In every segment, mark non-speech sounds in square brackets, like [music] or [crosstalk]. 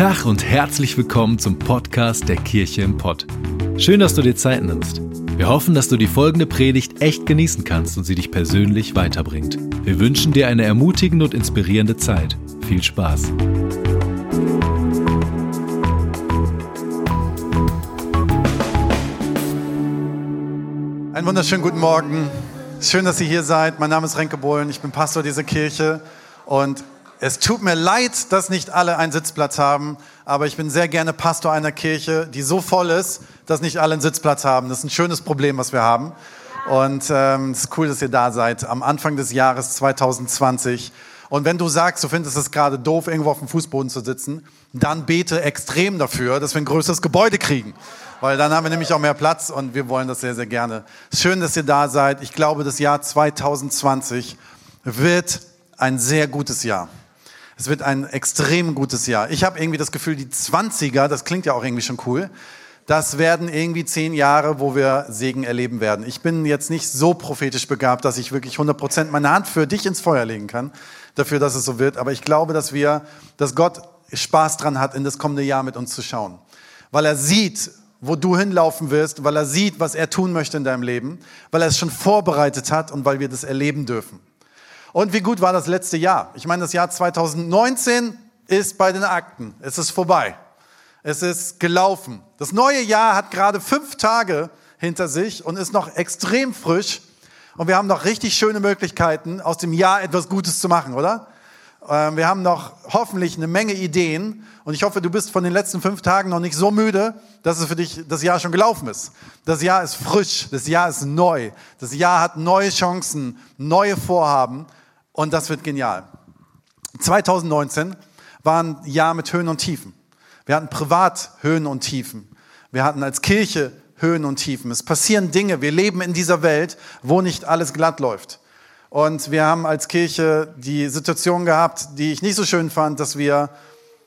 Tag und herzlich willkommen zum Podcast der Kirche im Pott. Schön, dass du dir Zeit nimmst. Wir hoffen, dass du die folgende Predigt echt genießen kannst und sie dich persönlich weiterbringt. Wir wünschen dir eine ermutigende und inspirierende Zeit. Viel Spaß. Einen wunderschönen guten Morgen. Schön, dass ihr hier seid. Mein Name ist Renke Bohlen. Ich bin Pastor dieser Kirche und es tut mir leid, dass nicht alle einen Sitzplatz haben, aber ich bin sehr gerne Pastor einer Kirche, die so voll ist, dass nicht alle einen Sitzplatz haben. Das ist ein schönes Problem, was wir haben. Und ähm, es ist cool, dass ihr da seid am Anfang des Jahres 2020. Und wenn du sagst, du findest es gerade doof, irgendwo auf dem Fußboden zu sitzen, dann bete extrem dafür, dass wir ein größeres Gebäude kriegen. Weil dann haben wir nämlich auch mehr Platz und wir wollen das sehr, sehr gerne. Schön, dass ihr da seid. Ich glaube, das Jahr 2020 wird ein sehr gutes Jahr. Es wird ein extrem gutes Jahr. Ich habe irgendwie das Gefühl, die 20er, das klingt ja auch irgendwie schon cool, das werden irgendwie zehn Jahre, wo wir Segen erleben werden. Ich bin jetzt nicht so prophetisch begabt, dass ich wirklich 100 Prozent meine Hand für dich ins Feuer legen kann, dafür, dass es so wird. Aber ich glaube, dass wir, dass Gott Spaß dran hat, in das kommende Jahr mit uns zu schauen. Weil er sieht, wo du hinlaufen wirst, weil er sieht, was er tun möchte in deinem Leben, weil er es schon vorbereitet hat und weil wir das erleben dürfen. Und wie gut war das letzte Jahr? Ich meine, das Jahr 2019 ist bei den Akten. Es ist vorbei. Es ist gelaufen. Das neue Jahr hat gerade fünf Tage hinter sich und ist noch extrem frisch. Und wir haben noch richtig schöne Möglichkeiten, aus dem Jahr etwas Gutes zu machen, oder? Ähm, wir haben noch hoffentlich eine Menge Ideen. Und ich hoffe, du bist von den letzten fünf Tagen noch nicht so müde, dass es für dich das Jahr schon gelaufen ist. Das Jahr ist frisch. Das Jahr ist neu. Das Jahr hat neue Chancen, neue Vorhaben. Und das wird genial. 2019 war ein Jahr mit Höhen und Tiefen. Wir hatten privat Höhen und Tiefen. Wir hatten als Kirche Höhen und Tiefen. Es passieren Dinge. Wir leben in dieser Welt, wo nicht alles glatt läuft. Und wir haben als Kirche die Situation gehabt, die ich nicht so schön fand, dass wir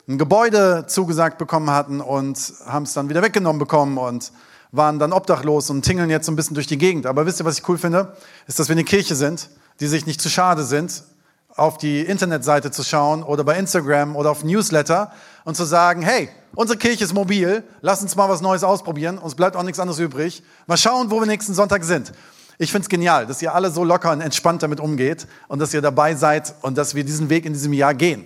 ein Gebäude zugesagt bekommen hatten und haben es dann wieder weggenommen bekommen und waren dann obdachlos und tingeln jetzt so ein bisschen durch die Gegend. Aber wisst ihr, was ich cool finde? Ist, dass wir eine Kirche sind, die sich nicht zu schade sind, auf die Internetseite zu schauen oder bei Instagram oder auf Newsletter und zu sagen, hey, unsere Kirche ist mobil, lass uns mal was Neues ausprobieren, uns bleibt auch nichts anderes übrig. Mal schauen, wo wir nächsten Sonntag sind. Ich finde es genial, dass ihr alle so locker und entspannt damit umgeht und dass ihr dabei seid und dass wir diesen Weg in diesem Jahr gehen.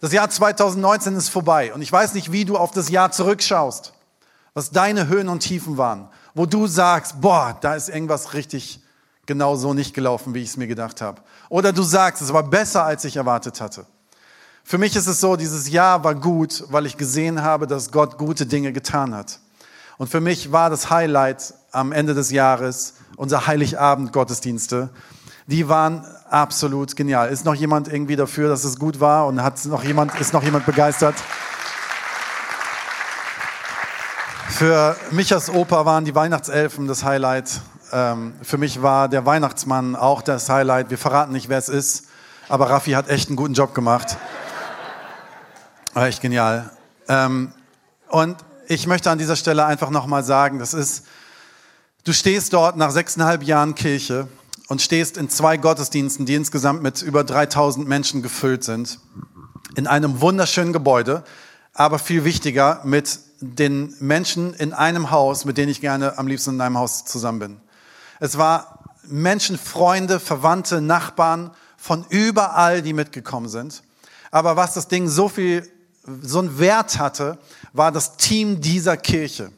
Das Jahr 2019 ist vorbei und ich weiß nicht, wie du auf das Jahr zurückschaust, was deine Höhen und Tiefen waren, wo du sagst, boah, da ist irgendwas richtig genau so nicht gelaufen, wie ich es mir gedacht habe. Oder du sagst, es war besser, als ich erwartet hatte. Für mich ist es so, dieses Jahr war gut, weil ich gesehen habe, dass Gott gute Dinge getan hat. Und für mich war das Highlight am Ende des Jahres unser Heiligabend-Gottesdienste. Die waren absolut genial. Ist noch jemand irgendwie dafür, dass es gut war und hat noch jemand, ist noch jemand begeistert? Für Michas Oper waren die Weihnachtselfen das Highlight. Ähm, für mich war der Weihnachtsmann auch das Highlight. Wir verraten nicht, wer es ist, aber Raffi hat echt einen guten Job gemacht. War echt genial. Ähm, und ich möchte an dieser Stelle einfach nochmal sagen, das ist, du stehst dort nach sechseinhalb Jahren Kirche und stehst in zwei Gottesdiensten, die insgesamt mit über 3000 Menschen gefüllt sind, in einem wunderschönen Gebäude, aber viel wichtiger mit den Menschen in einem Haus, mit denen ich gerne am liebsten in einem Haus zusammen bin. Es war Menschen, Freunde, Verwandte, Nachbarn von überall, die mitgekommen sind. Aber was das Ding so viel, so einen Wert hatte, war das Team dieser Kirche.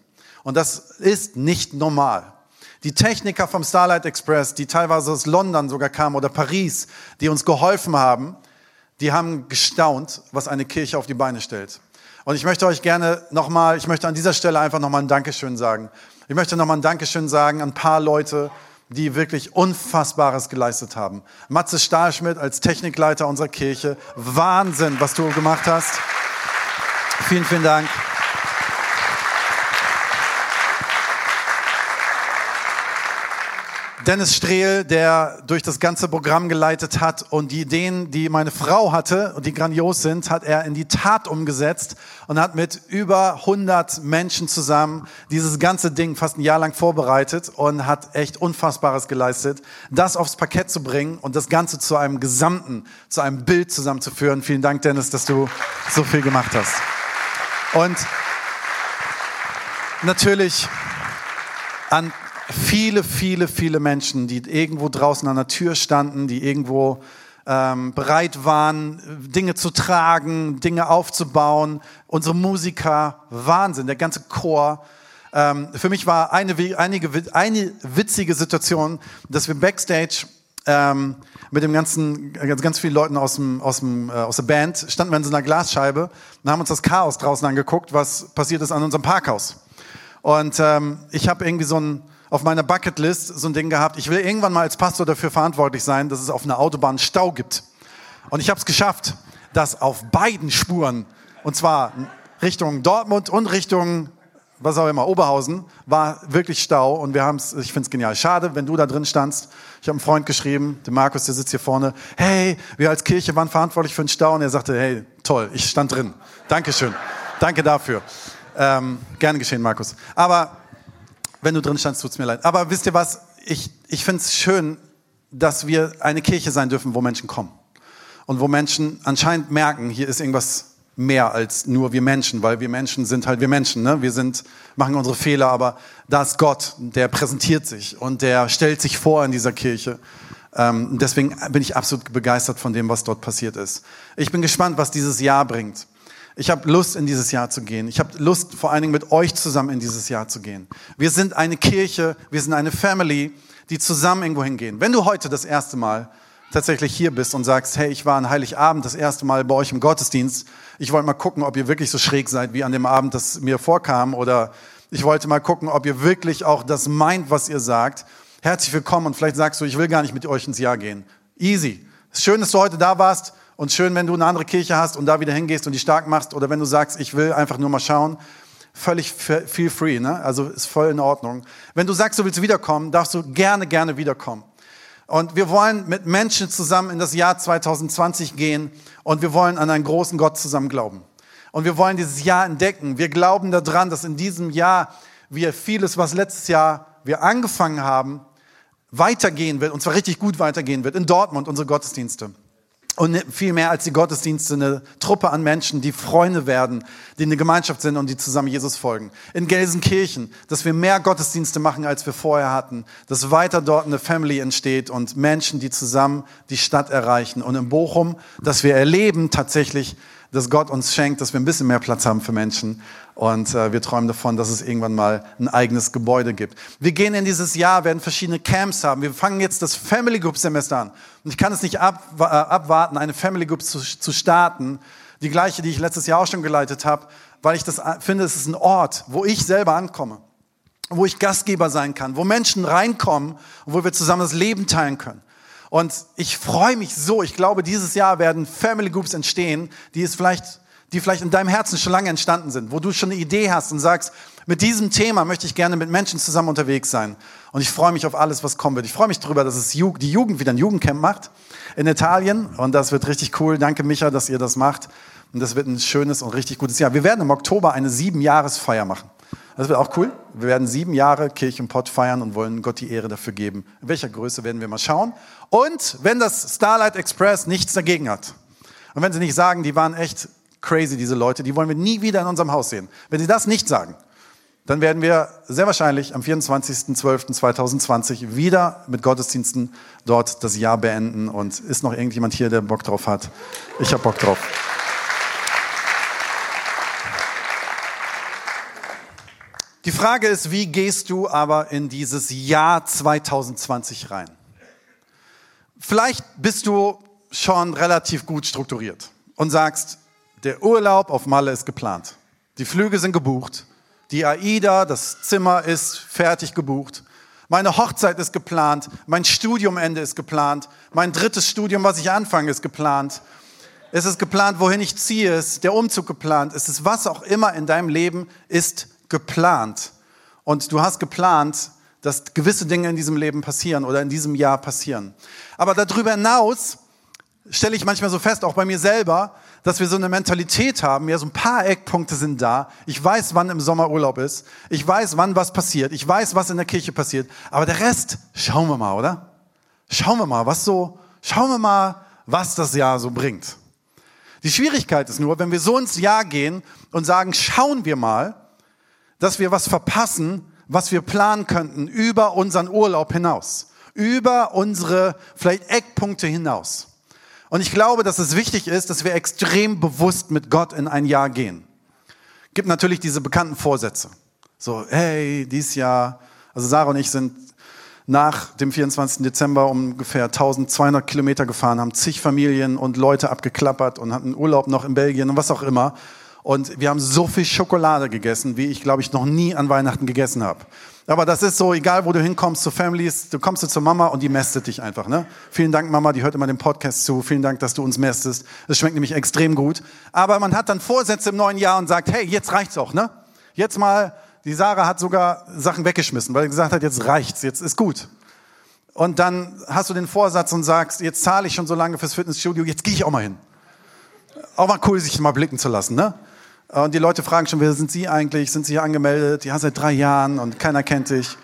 Und das ist nicht normal. Die Techniker vom Starlight Express, die teilweise aus London sogar kamen oder Paris, die uns geholfen haben, die haben gestaunt, was eine Kirche auf die Beine stellt. Und ich möchte euch gerne nochmal, ich möchte an dieser Stelle einfach nochmal ein Dankeschön sagen. Ich möchte nochmal ein Dankeschön sagen an ein paar Leute, die wirklich Unfassbares geleistet haben. Matze Stahlschmidt als Technikleiter unserer Kirche. Wahnsinn, was du gemacht hast. Vielen, vielen Dank. Dennis Strehl, der durch das ganze Programm geleitet hat und die Ideen, die meine Frau hatte und die grandios sind, hat er in die Tat umgesetzt und hat mit über 100 Menschen zusammen dieses ganze Ding fast ein Jahr lang vorbereitet und hat echt Unfassbares geleistet, das aufs Parkett zu bringen und das Ganze zu einem Gesamten, zu einem Bild zusammenzuführen. Vielen Dank, Dennis, dass du so viel gemacht hast. Und natürlich an viele, viele, viele Menschen, die irgendwo draußen an der Tür standen, die irgendwo ähm, bereit waren, Dinge zu tragen, Dinge aufzubauen. Unsere Musiker, Wahnsinn, der ganze Chor. Ähm, für mich war eine, einige, eine witzige Situation, dass wir backstage ähm, mit dem ganzen, ganz, ganz vielen Leuten aus, dem, aus, dem, äh, aus der Band standen wir in so einer Glasscheibe und haben uns das Chaos draußen angeguckt, was passiert ist an unserem Parkhaus. Und ähm, ich habe irgendwie so ein, auf meiner Bucketlist so ein Ding gehabt, ich will irgendwann mal als Pastor dafür verantwortlich sein, dass es auf einer Autobahn Stau gibt. Und ich habe es geschafft, dass auf beiden Spuren, und zwar Richtung Dortmund und Richtung was auch immer, Oberhausen, war wirklich Stau und wir haben es, ich finde es genial. Schade, wenn du da drin standst. Ich habe einen Freund geschrieben, den Markus, der sitzt hier vorne. Hey, wir als Kirche waren verantwortlich für den Stau und er sagte, hey, toll, ich stand drin. Dankeschön. Danke dafür. Ähm, gerne geschehen, Markus. Aber wenn du drin standst, tut's mir leid. Aber wisst ihr was? Ich, ich finde es schön, dass wir eine Kirche sein dürfen, wo Menschen kommen. Und wo Menschen anscheinend merken, hier ist irgendwas mehr als nur wir Menschen, weil wir Menschen sind halt wir Menschen. Ne? Wir sind, machen unsere Fehler, aber da ist Gott, der präsentiert sich und der stellt sich vor in dieser Kirche. Ähm, deswegen bin ich absolut begeistert von dem, was dort passiert ist. Ich bin gespannt, was dieses Jahr bringt. Ich habe Lust, in dieses Jahr zu gehen. Ich habe Lust, vor allen Dingen mit euch zusammen in dieses Jahr zu gehen. Wir sind eine Kirche, wir sind eine Family, die zusammen irgendwo hingehen. Wenn du heute das erste Mal tatsächlich hier bist und sagst, hey, ich war an Heiligabend das erste Mal bei euch im Gottesdienst, ich wollte mal gucken, ob ihr wirklich so schräg seid, wie an dem Abend das mir vorkam, oder ich wollte mal gucken, ob ihr wirklich auch das meint, was ihr sagt. Herzlich willkommen und vielleicht sagst du, ich will gar nicht mit euch ins Jahr gehen. Easy. Schön, dass du heute da warst und schön, wenn du eine andere Kirche hast und da wieder hingehst und die stark machst oder wenn du sagst, ich will einfach nur mal schauen. Völlig feel free, ne? Also ist voll in Ordnung. Wenn du sagst, du willst wiederkommen, darfst du gerne, gerne wiederkommen. Und wir wollen mit Menschen zusammen in das Jahr 2020 gehen und wir wollen an einen großen Gott zusammen glauben. Und wir wollen dieses Jahr entdecken. Wir glauben daran, dass in diesem Jahr wir vieles, was letztes Jahr wir angefangen haben, weitergehen wird, und zwar richtig gut weitergehen wird, in Dortmund, unsere Gottesdienste. Und viel mehr als die Gottesdienste, eine Truppe an Menschen, die Freunde werden, die eine Gemeinschaft sind und die zusammen Jesus folgen. In Gelsenkirchen, dass wir mehr Gottesdienste machen, als wir vorher hatten. Dass weiter dort eine Family entsteht und Menschen, die zusammen die Stadt erreichen. Und in Bochum, dass wir erleben tatsächlich, dass Gott uns schenkt, dass wir ein bisschen mehr Platz haben für Menschen. Und äh, wir träumen davon, dass es irgendwann mal ein eigenes Gebäude gibt. Wir gehen in dieses Jahr, werden verschiedene Camps haben. Wir fangen jetzt das Family Group Semester an. Und ich kann es nicht ab, äh, abwarten, eine Family Group zu, zu starten. Die gleiche, die ich letztes Jahr auch schon geleitet habe, weil ich das äh, finde, es ist ein Ort, wo ich selber ankomme. Wo ich Gastgeber sein kann, wo Menschen reinkommen und wo wir zusammen das Leben teilen können. Und ich freue mich so. Ich glaube, dieses Jahr werden Family Groups entstehen, die es vielleicht, die vielleicht in deinem Herzen schon lange entstanden sind, wo du schon eine Idee hast und sagst, mit diesem Thema möchte ich gerne mit Menschen zusammen unterwegs sein. Und ich freue mich auf alles, was kommen wird. Ich freue mich darüber, dass es die Jugend wieder ein Jugendcamp macht in Italien. Und das wird richtig cool. Danke, Micha, dass ihr das macht. Und das wird ein schönes und richtig gutes Jahr. Wir werden im Oktober eine Sieben-Jahres-Feier machen. Das wird auch cool. Wir werden sieben Jahre Kirche und Pott feiern und wollen Gott die Ehre dafür geben. In welcher Größe werden wir mal schauen. Und wenn das Starlight Express nichts dagegen hat und wenn sie nicht sagen, die waren echt crazy, diese Leute, die wollen wir nie wieder in unserem Haus sehen. Wenn sie das nicht sagen, dann werden wir sehr wahrscheinlich am 24.12.2020 wieder mit Gottesdiensten dort das Jahr beenden. Und ist noch irgendjemand hier, der Bock drauf hat? Ich habe Bock drauf. Die Frage ist, wie gehst du aber in dieses Jahr 2020 rein? Vielleicht bist du schon relativ gut strukturiert und sagst, der Urlaub auf Malle ist geplant. Die Flüge sind gebucht. Die AIDA, das Zimmer ist fertig gebucht. Meine Hochzeit ist geplant. Mein Studiumende ist geplant. Mein drittes Studium, was ich anfange, ist geplant. Es ist geplant, wohin ich ziehe. Es ist der Umzug geplant. Es ist was auch immer in deinem Leben ist geplant. Und du hast geplant, dass gewisse Dinge in diesem Leben passieren oder in diesem Jahr passieren. Aber darüber hinaus stelle ich manchmal so fest, auch bei mir selber, dass wir so eine Mentalität haben, ja, so ein paar Eckpunkte sind da. Ich weiß, wann im Sommer Urlaub ist. Ich weiß, wann was passiert. Ich weiß, was in der Kirche passiert. Aber der Rest, schauen wir mal, oder? Schauen wir mal, was so, schauen wir mal, was das Jahr so bringt. Die Schwierigkeit ist nur, wenn wir so ins Jahr gehen und sagen, schauen wir mal, dass wir was verpassen, was wir planen könnten über unseren Urlaub hinaus, über unsere vielleicht Eckpunkte hinaus. Und ich glaube, dass es wichtig ist, dass wir extrem bewusst mit Gott in ein Jahr gehen. Gibt natürlich diese bekannten Vorsätze. So, hey, dieses Jahr, also Sarah und ich sind nach dem 24. Dezember ungefähr 1200 Kilometer gefahren, haben zig Familien und Leute abgeklappert und hatten Urlaub noch in Belgien und was auch immer. Und wir haben so viel Schokolade gegessen, wie ich, glaube ich, noch nie an Weihnachten gegessen habe. Aber das ist so, egal wo du hinkommst zu Families, du kommst zur Mama und die mästet dich einfach. Ne? Vielen Dank, Mama, die hört immer den Podcast zu. Vielen Dank, dass du uns mästest. Es schmeckt nämlich extrem gut. Aber man hat dann Vorsätze im neuen Jahr und sagt, hey, jetzt reicht's auch. Ne? Jetzt mal, die Sarah hat sogar Sachen weggeschmissen, weil sie gesagt hat, jetzt reicht's, jetzt ist gut. Und dann hast du den Vorsatz und sagst, jetzt zahle ich schon so lange fürs Fitnessstudio, jetzt gehe ich auch mal hin. Auch mal cool, sich mal blicken zu lassen. Ne? Und die Leute fragen schon, wer sind Sie eigentlich? Sind Sie hier angemeldet? Ja, seit drei Jahren und keiner kennt dich.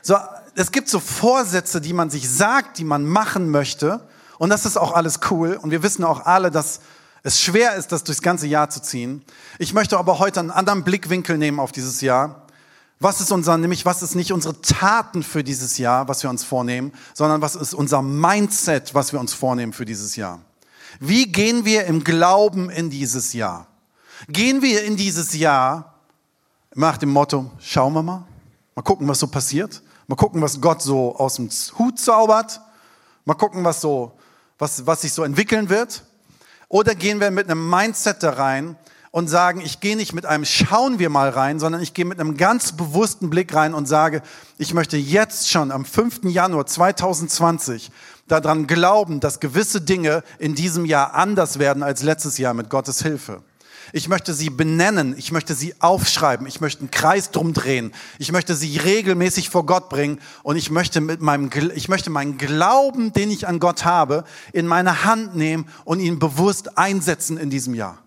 So, es gibt so Vorsätze, die man sich sagt, die man machen möchte. Und das ist auch alles cool. Und wir wissen auch alle, dass es schwer ist, das durchs ganze Jahr zu ziehen. Ich möchte aber heute einen anderen Blickwinkel nehmen auf dieses Jahr. Was ist unser, nämlich was ist nicht unsere Taten für dieses Jahr, was wir uns vornehmen, sondern was ist unser Mindset, was wir uns vornehmen für dieses Jahr? Wie gehen wir im Glauben in dieses Jahr? Gehen wir in dieses Jahr nach dem Motto, schauen wir mal, mal gucken, was so passiert, mal gucken, was Gott so aus dem Hut zaubert, mal gucken, was so, was, was sich so entwickeln wird. Oder gehen wir mit einem Mindset da rein und sagen, ich gehe nicht mit einem Schauen wir mal rein, sondern ich gehe mit einem ganz bewussten Blick rein und sage, ich möchte jetzt schon am 5. Januar 2020 daran glauben, dass gewisse Dinge in diesem Jahr anders werden als letztes Jahr mit Gottes Hilfe. Ich möchte sie benennen. Ich möchte sie aufschreiben. Ich möchte einen Kreis drum drehen. Ich möchte sie regelmäßig vor Gott bringen. Und ich möchte mit meinem, ich möchte meinen Glauben, den ich an Gott habe, in meine Hand nehmen und ihn bewusst einsetzen in diesem Jahr.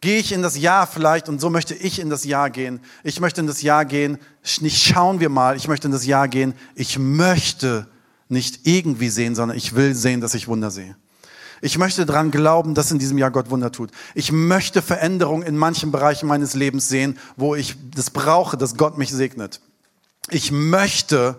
Gehe ich in das Jahr vielleicht, und so möchte ich in das Jahr gehen. Ich möchte in das Jahr gehen, nicht schauen wir mal, ich möchte in das Jahr gehen. Ich möchte nicht irgendwie sehen, sondern ich will sehen, dass ich Wunder sehe. Ich möchte daran glauben, dass in diesem Jahr Gott Wunder tut. Ich möchte Veränderung in manchen Bereichen meines Lebens sehen, wo ich das brauche, dass Gott mich segnet. Ich möchte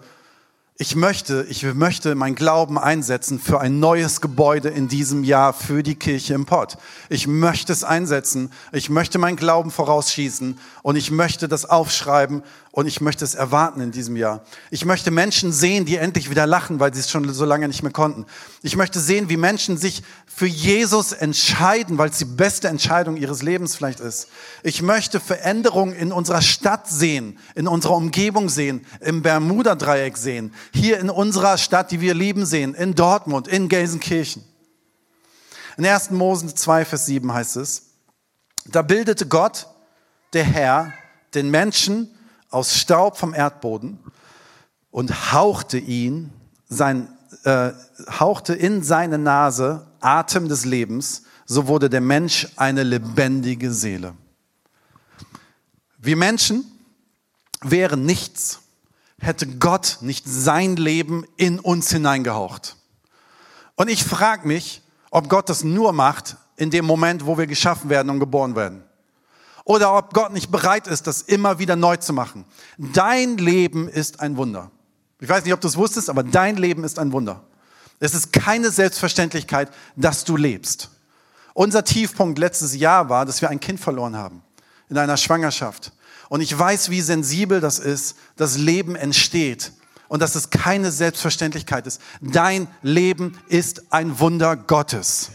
ich möchte, ich möchte mein Glauben einsetzen für ein neues Gebäude in diesem Jahr für die Kirche im Pott. Ich möchte es einsetzen. Ich möchte mein Glauben vorausschießen und ich möchte das aufschreiben und ich möchte es erwarten in diesem Jahr. Ich möchte Menschen sehen, die endlich wieder lachen, weil sie es schon so lange nicht mehr konnten. Ich möchte sehen, wie Menschen sich für Jesus entscheiden, weil es die beste Entscheidung ihres Lebens vielleicht ist. Ich möchte Veränderungen in unserer Stadt sehen, in unserer Umgebung sehen, im Bermuda-Dreieck sehen, hier in unserer Stadt, die wir lieben sehen, in Dortmund, in Gelsenkirchen. In 1. Mose 2, Vers 7 heißt es, da bildete Gott, der Herr, den Menschen aus Staub vom Erdboden und hauchte ihn, sein, äh, hauchte in seine Nase Atem des Lebens, so wurde der Mensch eine lebendige Seele. Wir Menschen wären nichts, hätte Gott nicht sein Leben in uns hineingehaucht. Und ich frage mich, ob Gott das nur macht in dem Moment, wo wir geschaffen werden und geboren werden. Oder ob Gott nicht bereit ist, das immer wieder neu zu machen. Dein Leben ist ein Wunder. Ich weiß nicht, ob du es wusstest, aber dein Leben ist ein Wunder. Es ist keine Selbstverständlichkeit, dass du lebst. Unser Tiefpunkt letztes Jahr war, dass wir ein Kind verloren haben in einer Schwangerschaft. Und ich weiß, wie sensibel das ist, dass Leben entsteht und dass es keine Selbstverständlichkeit ist. Dein Leben ist ein Wunder Gottes.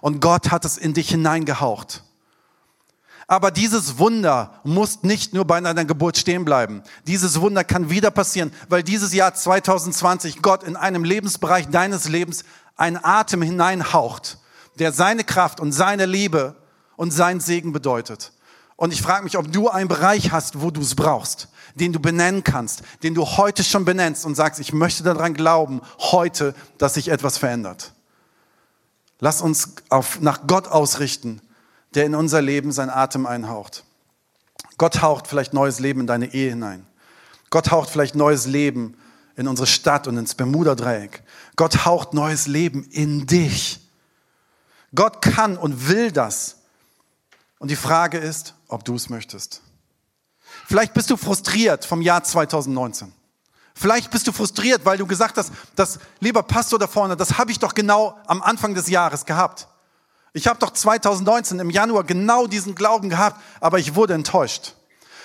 Und Gott hat es in dich hineingehaucht. Aber dieses Wunder muss nicht nur bei deiner Geburt stehen bleiben. Dieses Wunder kann wieder passieren, weil dieses Jahr 2020 Gott in einem Lebensbereich deines Lebens einen Atem hineinhaucht, der seine Kraft und seine Liebe und seinen Segen bedeutet. Und ich frage mich, ob du einen Bereich hast, wo du es brauchst, den du benennen kannst, den du heute schon benennst und sagst, ich möchte daran glauben, heute, dass sich etwas verändert. Lass uns auf, nach Gott ausrichten der in unser Leben sein Atem einhaucht. Gott haucht vielleicht neues Leben in deine Ehe hinein. Gott haucht vielleicht neues Leben in unsere Stadt und ins Bermuda-Dreieck. Gott haucht neues Leben in dich. Gott kann und will das. Und die Frage ist, ob du es möchtest. Vielleicht bist du frustriert vom Jahr 2019. Vielleicht bist du frustriert, weil du gesagt hast, das lieber Pastor da vorne, das habe ich doch genau am Anfang des Jahres gehabt. Ich habe doch 2019 im Januar genau diesen Glauben gehabt, aber ich wurde enttäuscht.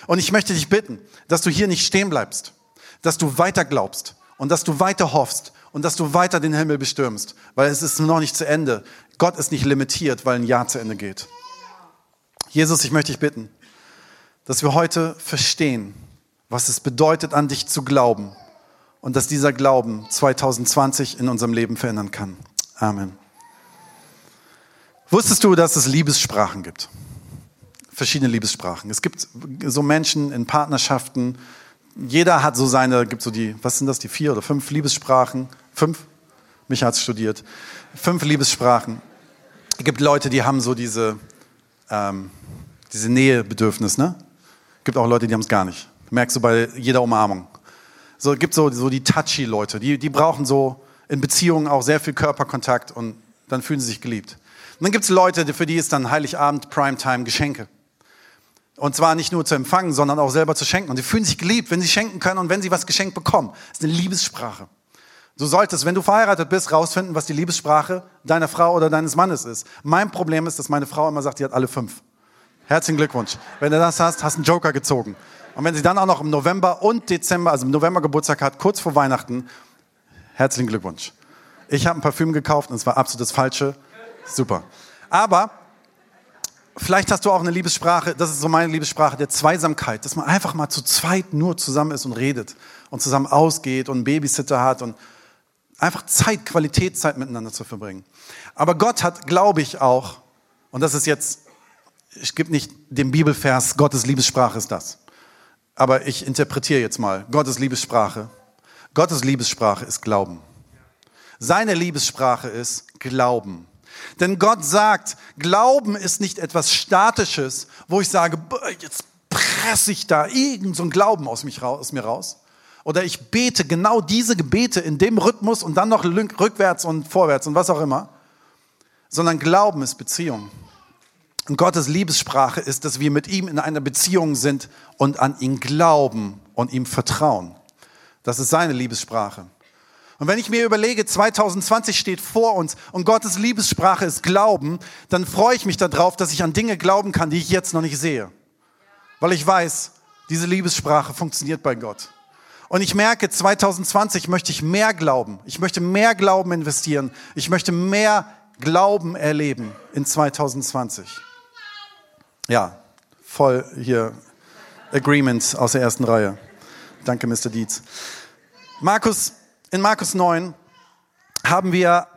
Und ich möchte dich bitten, dass du hier nicht stehen bleibst, dass du weiter glaubst und dass du weiter hoffst und dass du weiter den Himmel bestürmst, weil es ist noch nicht zu Ende. Gott ist nicht limitiert, weil ein Jahr zu Ende geht. Jesus, ich möchte dich bitten, dass wir heute verstehen, was es bedeutet, an dich zu glauben und dass dieser Glauben 2020 in unserem Leben verändern kann. Amen. Wusstest du, dass es Liebessprachen gibt? Verschiedene Liebessprachen. Es gibt so Menschen in Partnerschaften, jeder hat so seine, gibt so die, was sind das, die vier oder fünf Liebessprachen? Fünf? Mich hat's studiert. Fünf Liebessprachen. Es gibt Leute, die haben so diese, ähm, diese Nähebedürfnis, ne? Es gibt auch Leute, die haben es gar nicht. Merkst du bei jeder Umarmung. So, es gibt so, so die touchy Leute, die, die brauchen so in Beziehungen auch sehr viel Körperkontakt und dann fühlen sie sich geliebt. Und dann gibt es Leute, für die ist dann Heiligabend, Primetime, Geschenke. Und zwar nicht nur zu empfangen, sondern auch selber zu schenken. Und sie fühlen sich geliebt, wenn sie schenken können und wenn sie was geschenkt bekommen. Das ist eine Liebessprache. Du solltest, wenn du verheiratet bist, rausfinden, was die Liebessprache deiner Frau oder deines Mannes ist. Mein Problem ist, dass meine Frau immer sagt, die hat alle fünf. Herzlichen Glückwunsch. Wenn du das hast, hast einen Joker gezogen. Und wenn sie dann auch noch im November und Dezember, also im November Geburtstag hat, kurz vor Weihnachten, herzlichen Glückwunsch. Ich habe ein Parfüm gekauft und es war absolut das Falsche. Super. Aber vielleicht hast du auch eine Liebessprache, das ist so meine Liebessprache der Zweisamkeit, dass man einfach mal zu zweit nur zusammen ist und redet und zusammen ausgeht und einen Babysitter hat und einfach Zeit, Qualitätszeit miteinander zu verbringen. Aber Gott hat, glaube ich, auch, und das ist jetzt, ich gebe nicht den Bibelvers, Gottes Liebessprache ist das. Aber ich interpretiere jetzt mal, Gottes Liebessprache. Gottes Liebessprache ist Glauben. Seine Liebessprache ist Glauben. Denn Gott sagt, Glauben ist nicht etwas Statisches, wo ich sage, jetzt presse ich da irgend so Glauben aus, mich, aus mir raus. Oder ich bete genau diese Gebete in dem Rhythmus und dann noch rückwärts und vorwärts und was auch immer. Sondern Glauben ist Beziehung. Und Gottes Liebessprache ist, dass wir mit ihm in einer Beziehung sind und an ihn glauben und ihm vertrauen. Das ist seine Liebessprache. Und wenn ich mir überlege, 2020 steht vor uns und Gottes Liebessprache ist Glauben, dann freue ich mich darauf, dass ich an Dinge glauben kann, die ich jetzt noch nicht sehe. Weil ich weiß, diese Liebessprache funktioniert bei Gott. Und ich merke, 2020 möchte ich mehr glauben. Ich möchte mehr Glauben investieren. Ich möchte mehr Glauben erleben in 2020. Ja, voll hier Agreement aus der ersten Reihe. Danke, Mr. Dietz. Markus in Markus 9 haben wir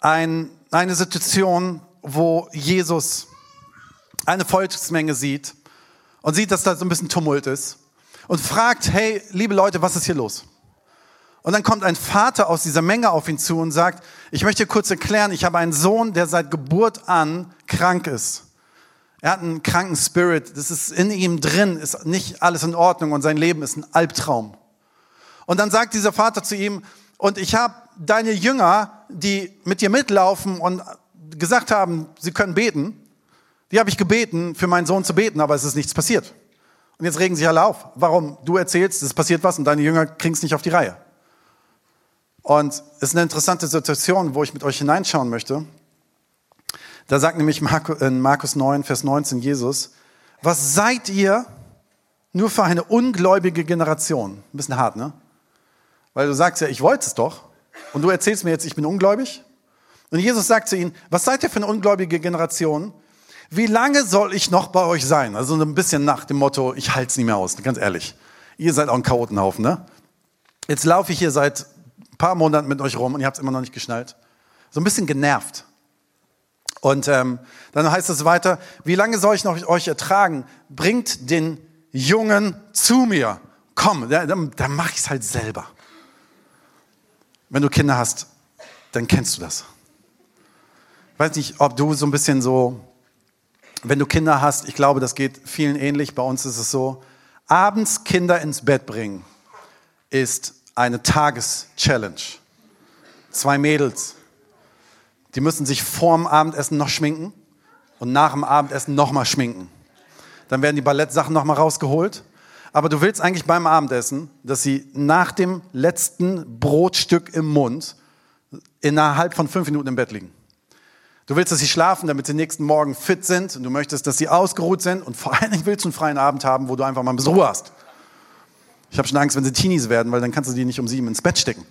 ein, eine Situation, wo Jesus eine Volksmenge sieht und sieht, dass da so ein bisschen Tumult ist und fragt, hey, liebe Leute, was ist hier los? Und dann kommt ein Vater aus dieser Menge auf ihn zu und sagt, ich möchte kurz erklären, ich habe einen Sohn, der seit Geburt an krank ist. Er hat einen kranken Spirit, das ist in ihm drin, ist nicht alles in Ordnung und sein Leben ist ein Albtraum. Und dann sagt dieser Vater zu ihm, und ich habe deine Jünger, die mit dir mitlaufen und gesagt haben, sie können beten, die habe ich gebeten, für meinen Sohn zu beten, aber es ist nichts passiert. Und jetzt regen sich alle auf. Warum? Du erzählst, es passiert was und deine Jünger kriegen es nicht auf die Reihe. Und es ist eine interessante Situation, wo ich mit euch hineinschauen möchte. Da sagt nämlich in Markus 9, Vers 19 Jesus, was seid ihr nur für eine ungläubige Generation? Ein bisschen hart, ne? Weil du sagst ja, ich wollte es doch. Und du erzählst mir jetzt, ich bin ungläubig. Und Jesus sagt zu ihnen, was seid ihr für eine ungläubige Generation? Wie lange soll ich noch bei euch sein? Also ein bisschen nach dem Motto, ich halte es nicht mehr aus, ganz ehrlich. Ihr seid auch ein Chaotenhaufen, ne? Jetzt laufe ich hier seit ein paar Monaten mit euch rum und ihr habt es immer noch nicht geschnallt. So ein bisschen genervt. Und ähm, dann heißt es weiter, wie lange soll ich noch euch ertragen? Bringt den Jungen zu mir. Komm, dann, dann mache ich es halt selber. Wenn du Kinder hast, dann kennst du das. Ich weiß nicht, ob du so ein bisschen so, wenn du Kinder hast, ich glaube, das geht vielen ähnlich. Bei uns ist es so, abends Kinder ins Bett bringen ist eine Tageschallenge. Zwei Mädels. Die müssen sich vorm Abendessen noch schminken und nach dem Abendessen nochmal schminken. Dann werden die Ballettsachen nochmal rausgeholt. Aber du willst eigentlich beim Abendessen, dass sie nach dem letzten Brotstück im Mund innerhalb von fünf Minuten im Bett liegen. Du willst, dass sie schlafen, damit sie nächsten Morgen fit sind. Und du möchtest, dass sie ausgeruht sind. Und vor [laughs] allen Dingen willst du einen freien Abend haben, wo du einfach mal ein bisschen Ruhe hast. Ich habe schon Angst, wenn sie Teenies werden, weil dann kannst du die nicht um sieben ins Bett stecken.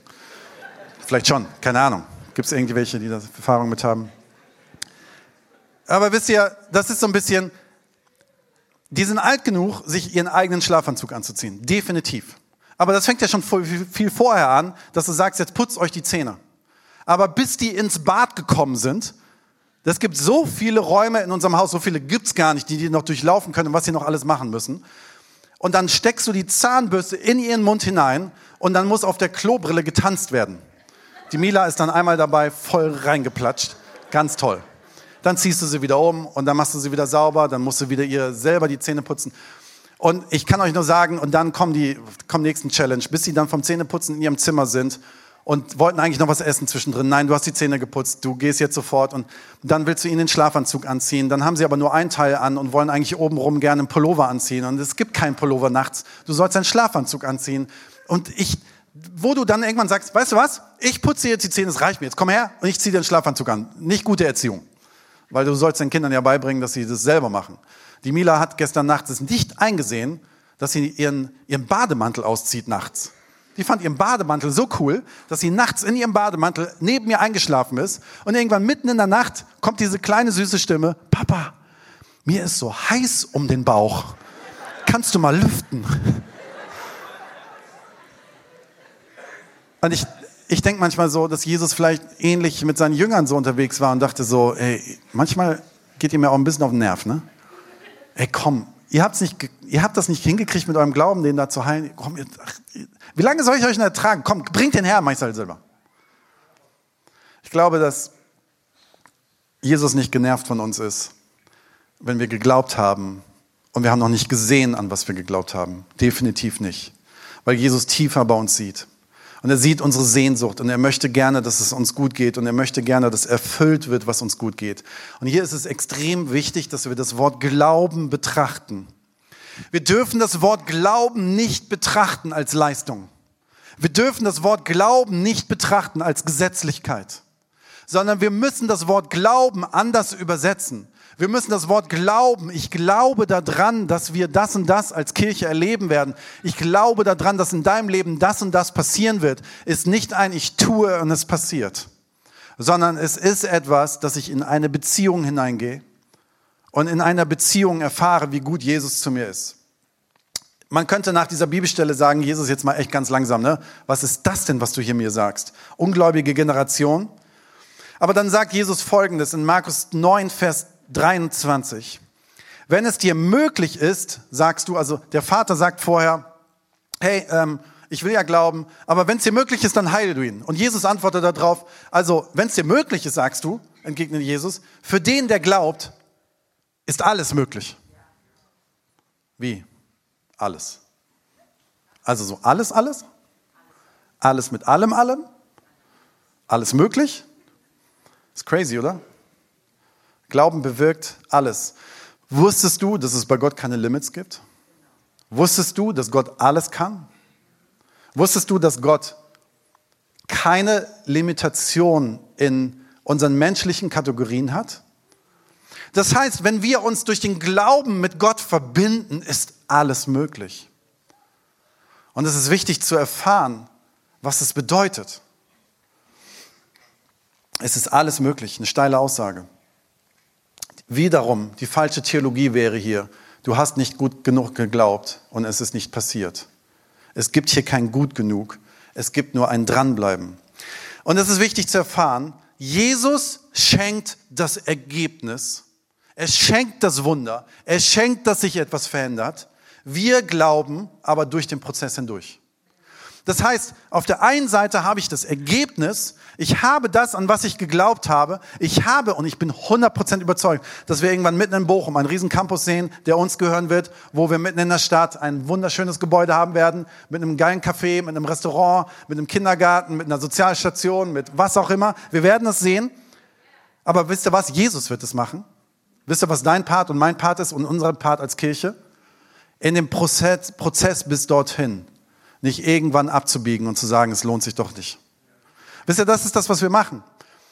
Vielleicht schon, keine Ahnung. Gibt es irgendwelche, die da Erfahrung mit haben? Aber wisst ihr, das ist so ein bisschen, die sind alt genug, sich ihren eigenen Schlafanzug anzuziehen. Definitiv. Aber das fängt ja schon viel vorher an, dass du sagst, jetzt putzt euch die Zähne. Aber bis die ins Bad gekommen sind, es gibt so viele Räume in unserem Haus, so viele gibt's gar nicht, die die noch durchlaufen können und was sie noch alles machen müssen. Und dann steckst du die Zahnbürste in ihren Mund hinein und dann muss auf der Klobrille getanzt werden. Die Mila ist dann einmal dabei voll reingeplatscht. Ganz toll. Dann ziehst du sie wieder um und dann machst du sie wieder sauber, dann musst du wieder ihr selber die Zähne putzen. Und ich kann euch nur sagen, und dann kommen die kommen nächsten Challenge, bis sie dann vom Zähneputzen in ihrem Zimmer sind und wollten eigentlich noch was essen zwischendrin. Nein, du hast die Zähne geputzt, du gehst jetzt sofort und dann willst du ihnen den Schlafanzug anziehen. Dann haben sie aber nur ein Teil an und wollen eigentlich obenrum gerne einen Pullover anziehen und es gibt keinen Pullover nachts. Du sollst einen Schlafanzug anziehen und ich, wo du dann irgendwann sagst, weißt du was? Ich putze jetzt die Zähne, es reicht mir. Jetzt komm her und ich ziehe den Schlafanzug an. Nicht gute Erziehung, weil du sollst den Kindern ja beibringen, dass sie das selber machen. Die Mila hat gestern Nacht es nicht eingesehen, dass sie ihren, ihren Bademantel auszieht nachts. Die fand ihren Bademantel so cool, dass sie nachts in ihrem Bademantel neben mir eingeschlafen ist. Und irgendwann mitten in der Nacht kommt diese kleine süße Stimme, Papa, mir ist so heiß um den Bauch. Kannst du mal lüften? Und ich, ich denke manchmal so, dass Jesus vielleicht ähnlich mit seinen Jüngern so unterwegs war und dachte so, ey, manchmal geht ihr mir auch ein bisschen auf den Nerv, ne? Ey, komm, ihr, habt's nicht, ihr habt das nicht hingekriegt mit eurem Glauben, den da zu heilen. Komm, ihr, ach, wie lange soll ich euch denn ertragen? Komm, bringt den her, Meister Silber. Ich glaube, dass Jesus nicht genervt von uns ist, wenn wir geglaubt haben und wir haben noch nicht gesehen, an was wir geglaubt haben. Definitiv nicht. Weil Jesus tiefer bei uns sieht. Und er sieht unsere Sehnsucht und er möchte gerne, dass es uns gut geht und er möchte gerne, dass erfüllt wird, was uns gut geht. Und hier ist es extrem wichtig, dass wir das Wort Glauben betrachten. Wir dürfen das Wort Glauben nicht betrachten als Leistung. Wir dürfen das Wort Glauben nicht betrachten als Gesetzlichkeit, sondern wir müssen das Wort Glauben anders übersetzen. Wir müssen das Wort glauben. Ich glaube daran, dass wir das und das als Kirche erleben werden. Ich glaube daran, dass in deinem Leben das und das passieren wird. Ist nicht ein Ich tue und es passiert, sondern es ist etwas, dass ich in eine Beziehung hineingehe und in einer Beziehung erfahre, wie gut Jesus zu mir ist. Man könnte nach dieser Bibelstelle sagen, Jesus, jetzt mal echt ganz langsam, ne? Was ist das denn, was du hier mir sagst? Ungläubige Generation. Aber dann sagt Jesus Folgendes in Markus 9, Vers 23. Wenn es dir möglich ist, sagst du, also der Vater sagt vorher, hey, ähm, ich will ja glauben, aber wenn es dir möglich ist, dann heile du ihn. Und Jesus antwortet darauf, also wenn es dir möglich ist, sagst du, entgegnet Jesus, für den, der glaubt, ist alles möglich. Wie? Alles. Also so alles, alles? Alles mit allem, allem? Alles möglich? Ist crazy, oder? Glauben bewirkt alles. Wusstest du, dass es bei Gott keine Limits gibt? Wusstest du, dass Gott alles kann? Wusstest du, dass Gott keine Limitation in unseren menschlichen Kategorien hat? Das heißt, wenn wir uns durch den Glauben mit Gott verbinden, ist alles möglich. Und es ist wichtig zu erfahren, was es bedeutet. Es ist alles möglich, eine steile Aussage. Wiederum, die falsche Theologie wäre hier, du hast nicht gut genug geglaubt und es ist nicht passiert. Es gibt hier kein gut genug, es gibt nur ein Dranbleiben. Und es ist wichtig zu erfahren, Jesus schenkt das Ergebnis, er schenkt das Wunder, er schenkt, dass sich etwas verändert. Wir glauben aber durch den Prozess hindurch. Das heißt, auf der einen Seite habe ich das Ergebnis, ich habe das, an was ich geglaubt habe. Ich habe, und ich bin 100% überzeugt, dass wir irgendwann mitten in Bochum einen riesen Campus sehen, der uns gehören wird, wo wir mitten in der Stadt ein wunderschönes Gebäude haben werden, mit einem geilen Café, mit einem Restaurant, mit einem Kindergarten, mit einer Sozialstation, mit was auch immer. Wir werden es sehen. Aber wisst ihr was? Jesus wird es machen. Wisst ihr, was dein Part und mein Part ist und unser Part als Kirche? In dem Prozess, Prozess bis dorthin nicht irgendwann abzubiegen und zu sagen, es lohnt sich doch nicht. Wisst ihr, das ist das, was wir machen.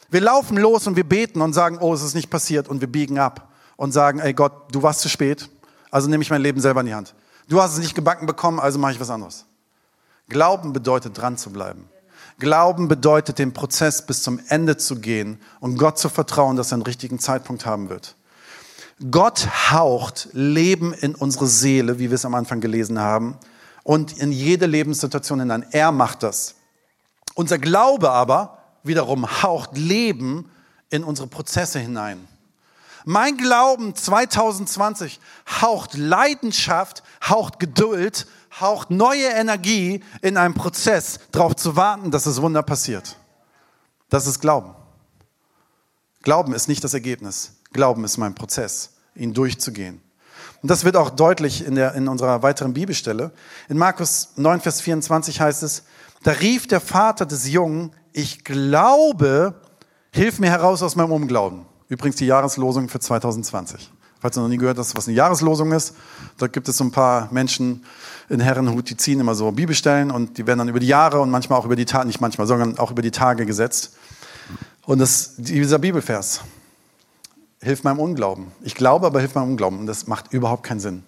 Wir laufen los und wir beten und sagen, oh, es ist nicht passiert und wir biegen ab und sagen, ey Gott, du warst zu spät, also nehme ich mein Leben selber in die Hand. Du hast es nicht gebacken bekommen, also mache ich was anderes. Glauben bedeutet dran zu bleiben. Glauben bedeutet den Prozess bis zum Ende zu gehen und Gott zu vertrauen, dass er einen richtigen Zeitpunkt haben wird. Gott haucht Leben in unsere Seele, wie wir es am Anfang gelesen haben, und in jede Lebenssituation hinein. Er macht das. Unser Glaube aber wiederum haucht Leben in unsere Prozesse hinein. Mein Glauben 2020 haucht Leidenschaft, haucht Geduld, haucht neue Energie in einem Prozess, darauf zu warten, dass das Wunder passiert. Das ist Glauben. Glauben ist nicht das Ergebnis. Glauben ist mein Prozess, ihn durchzugehen. Und das wird auch deutlich in, der, in unserer weiteren Bibelstelle. In Markus 9, Vers 24 heißt es, da rief der Vater des Jungen, ich glaube, hilf mir heraus aus meinem Unglauben. Übrigens die Jahreslosung für 2020. Falls du noch nie gehört hast, was eine Jahreslosung ist, da gibt es so ein paar Menschen in Herrenhut, die ziehen immer so Bibelstellen und die werden dann über die Jahre und manchmal auch über die Tage, nicht manchmal, sondern auch über die Tage gesetzt. Und das, dieser Bibelvers, hilf meinem Unglauben. Ich glaube, aber hilf meinem Unglauben. Und das macht überhaupt keinen Sinn.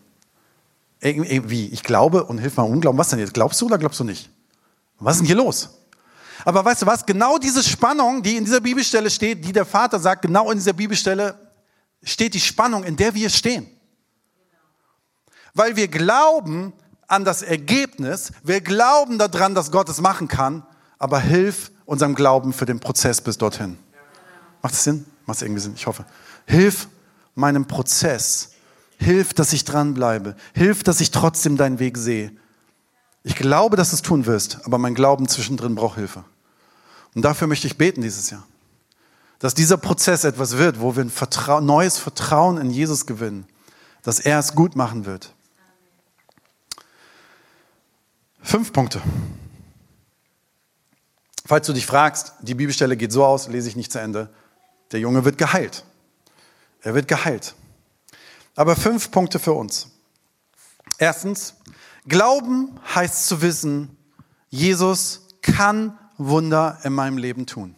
Wie? Ich glaube und hilf meinem Unglauben. Was denn jetzt? Glaubst du oder glaubst du nicht? Was ist denn hier los? Aber weißt du was? Genau diese Spannung, die in dieser Bibelstelle steht, die der Vater sagt, genau in dieser Bibelstelle steht die Spannung, in der wir stehen. Weil wir glauben an das Ergebnis, wir glauben daran, dass Gott es machen kann, aber hilf unserem Glauben für den Prozess bis dorthin. Macht das Sinn? Macht es irgendwie Sinn? Ich hoffe. Hilf meinem Prozess. Hilf, dass ich dranbleibe. Hilf, dass ich trotzdem deinen Weg sehe. Ich glaube, dass du es tun wirst, aber mein Glauben zwischendrin braucht Hilfe. Und dafür möchte ich beten dieses Jahr. Dass dieser Prozess etwas wird, wo wir ein Vertra neues Vertrauen in Jesus gewinnen, dass er es gut machen wird. Fünf Punkte. Falls du dich fragst, die Bibelstelle geht so aus, lese ich nicht zu Ende. Der Junge wird geheilt. Er wird geheilt. Aber fünf Punkte für uns. Erstens, Glauben heißt zu wissen, Jesus kann Wunder in meinem Leben tun.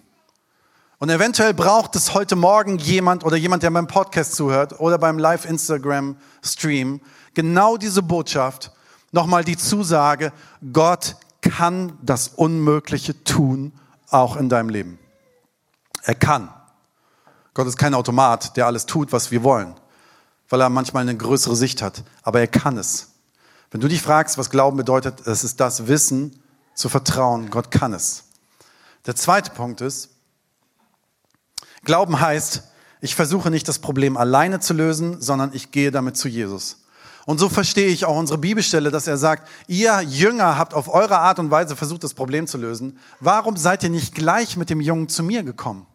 Und eventuell braucht es heute Morgen jemand oder jemand, der beim Podcast zuhört oder beim Live-Instagram-Stream, genau diese Botschaft, nochmal die Zusage, Gott kann das Unmögliche tun, auch in deinem Leben. Er kann. Gott ist kein Automat, der alles tut, was wir wollen, weil er manchmal eine größere Sicht hat, aber er kann es. Wenn du dich fragst, was Glauben bedeutet, es ist das Wissen, zu vertrauen, Gott kann es. Der zweite Punkt ist, Glauben heißt, ich versuche nicht das Problem alleine zu lösen, sondern ich gehe damit zu Jesus. Und so verstehe ich auch unsere Bibelstelle, dass er sagt, ihr Jünger habt auf eure Art und Weise versucht, das Problem zu lösen. Warum seid ihr nicht gleich mit dem Jungen zu mir gekommen?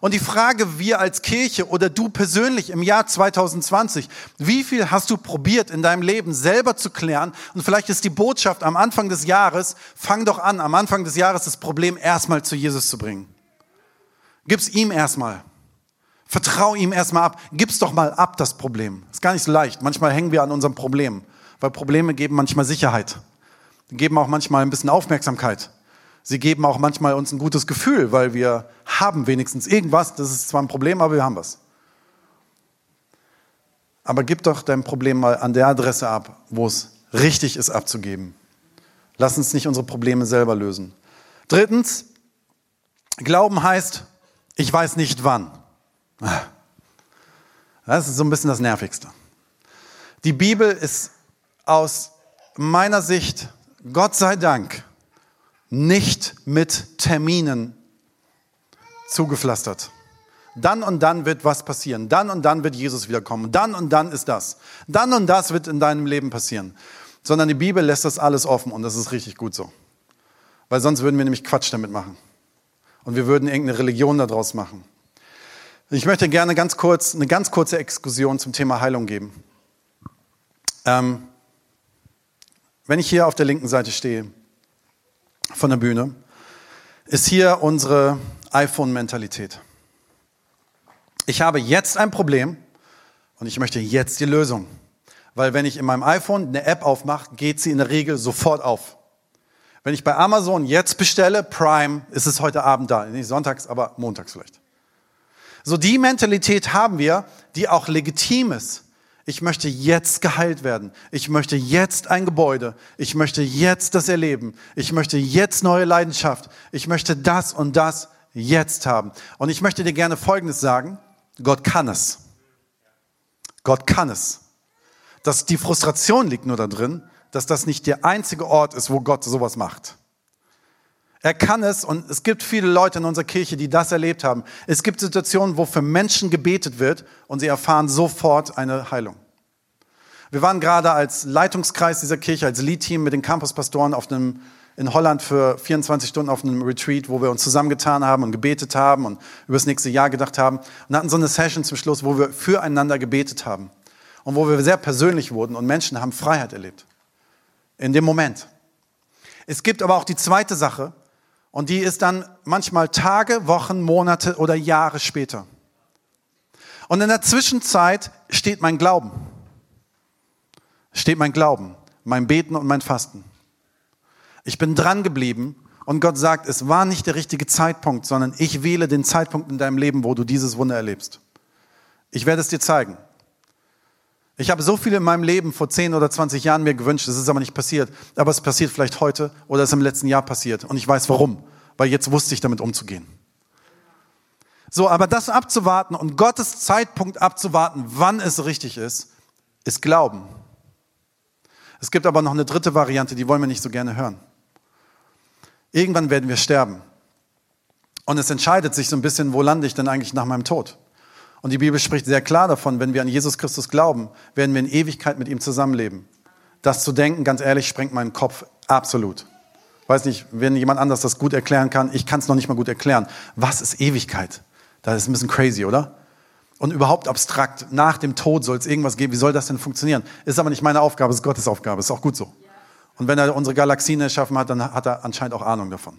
Und die Frage, wir als Kirche oder du persönlich im Jahr 2020, wie viel hast du probiert in deinem Leben selber zu klären? Und vielleicht ist die Botschaft am Anfang des Jahres, fang doch an, am Anfang des Jahres das Problem erstmal zu Jesus zu bringen. Gib's ihm erstmal. Vertrau ihm erstmal ab. Gib's doch mal ab, das Problem. Ist gar nicht so leicht. Manchmal hängen wir an unserem Problem, weil Probleme geben manchmal Sicherheit. Geben auch manchmal ein bisschen Aufmerksamkeit. Sie geben auch manchmal uns ein gutes Gefühl, weil wir haben wenigstens irgendwas. Das ist zwar ein Problem, aber wir haben was. Aber gib doch dein Problem mal an der Adresse ab, wo es richtig ist abzugeben. Lass uns nicht unsere Probleme selber lösen. Drittens, Glauben heißt, ich weiß nicht wann. Das ist so ein bisschen das Nervigste. Die Bibel ist aus meiner Sicht, Gott sei Dank, nicht mit Terminen zugepflastert. Dann und dann wird was passieren. Dann und dann wird Jesus wiederkommen. Dann und dann ist das. Dann und das wird in deinem Leben passieren. Sondern die Bibel lässt das alles offen und das ist richtig gut so. Weil sonst würden wir nämlich Quatsch damit machen. Und wir würden irgendeine Religion daraus machen. Ich möchte gerne ganz kurz, eine ganz kurze Exkursion zum Thema Heilung geben. Ähm, wenn ich hier auf der linken Seite stehe, von der Bühne, ist hier unsere iPhone-Mentalität. ich habe jetzt ein Problem und ich möchte jetzt die Lösung. Weil wenn ich in meinem iPhone eine App aufmache, geht sie in der Regel sofort auf. Wenn ich bei Amazon jetzt bestelle, Prime, ist es heute Abend da. Nicht sonntags, aber montags vielleicht. So die Mentalität haben wir, die auch legitim ist. Ich möchte jetzt geheilt werden. Ich möchte jetzt ein Gebäude. Ich möchte jetzt das erleben. Ich möchte jetzt neue Leidenschaft. Ich möchte das und das jetzt haben. Und ich möchte dir gerne Folgendes sagen. Gott kann es. Gott kann es. Dass die Frustration liegt nur darin, dass das nicht der einzige Ort ist, wo Gott sowas macht. Er kann es und es gibt viele Leute in unserer Kirche, die das erlebt haben. Es gibt Situationen, wo für Menschen gebetet wird und sie erfahren sofort eine Heilung. Wir waren gerade als Leitungskreis dieser Kirche, als Lead-Team mit den Campuspastoren auf einem, in Holland für 24 Stunden auf einem Retreat, wo wir uns zusammengetan haben und gebetet haben und über das nächste Jahr gedacht haben und hatten so eine Session zum Schluss, wo wir füreinander gebetet haben und wo wir sehr persönlich wurden und Menschen haben Freiheit erlebt. In dem Moment. Es gibt aber auch die zweite Sache und die ist dann manchmal Tage, Wochen, Monate oder Jahre später. Und in der Zwischenzeit steht mein Glauben. Steht mein Glauben, mein Beten und mein Fasten. Ich bin dran geblieben und Gott sagt, es war nicht der richtige Zeitpunkt, sondern ich wähle den Zeitpunkt in deinem Leben, wo du dieses Wunder erlebst. Ich werde es dir zeigen. Ich habe so viel in meinem Leben vor 10 oder 20 Jahren mir gewünscht, es ist aber nicht passiert. Aber es passiert vielleicht heute oder es ist im letzten Jahr passiert. Und ich weiß warum, weil jetzt wusste ich damit umzugehen. So, aber das abzuwarten und Gottes Zeitpunkt abzuwarten, wann es richtig ist, ist Glauben. Es gibt aber noch eine dritte Variante, die wollen wir nicht so gerne hören. Irgendwann werden wir sterben. Und es entscheidet sich so ein bisschen, wo lande ich denn eigentlich nach meinem Tod? Und die Bibel spricht sehr klar davon, wenn wir an Jesus Christus glauben, werden wir in Ewigkeit mit ihm zusammenleben. Das zu denken, ganz ehrlich, sprengt meinen Kopf absolut. Weiß nicht, wenn jemand anders das gut erklären kann, ich kann es noch nicht mal gut erklären. Was ist Ewigkeit? Das ist ein bisschen crazy, oder? Und überhaupt abstrakt, nach dem Tod soll es irgendwas geben. Wie soll das denn funktionieren? Ist aber nicht meine Aufgabe, ist Gottes Aufgabe. Ist auch gut so. Und wenn er unsere Galaxien erschaffen hat, dann hat er anscheinend auch Ahnung davon.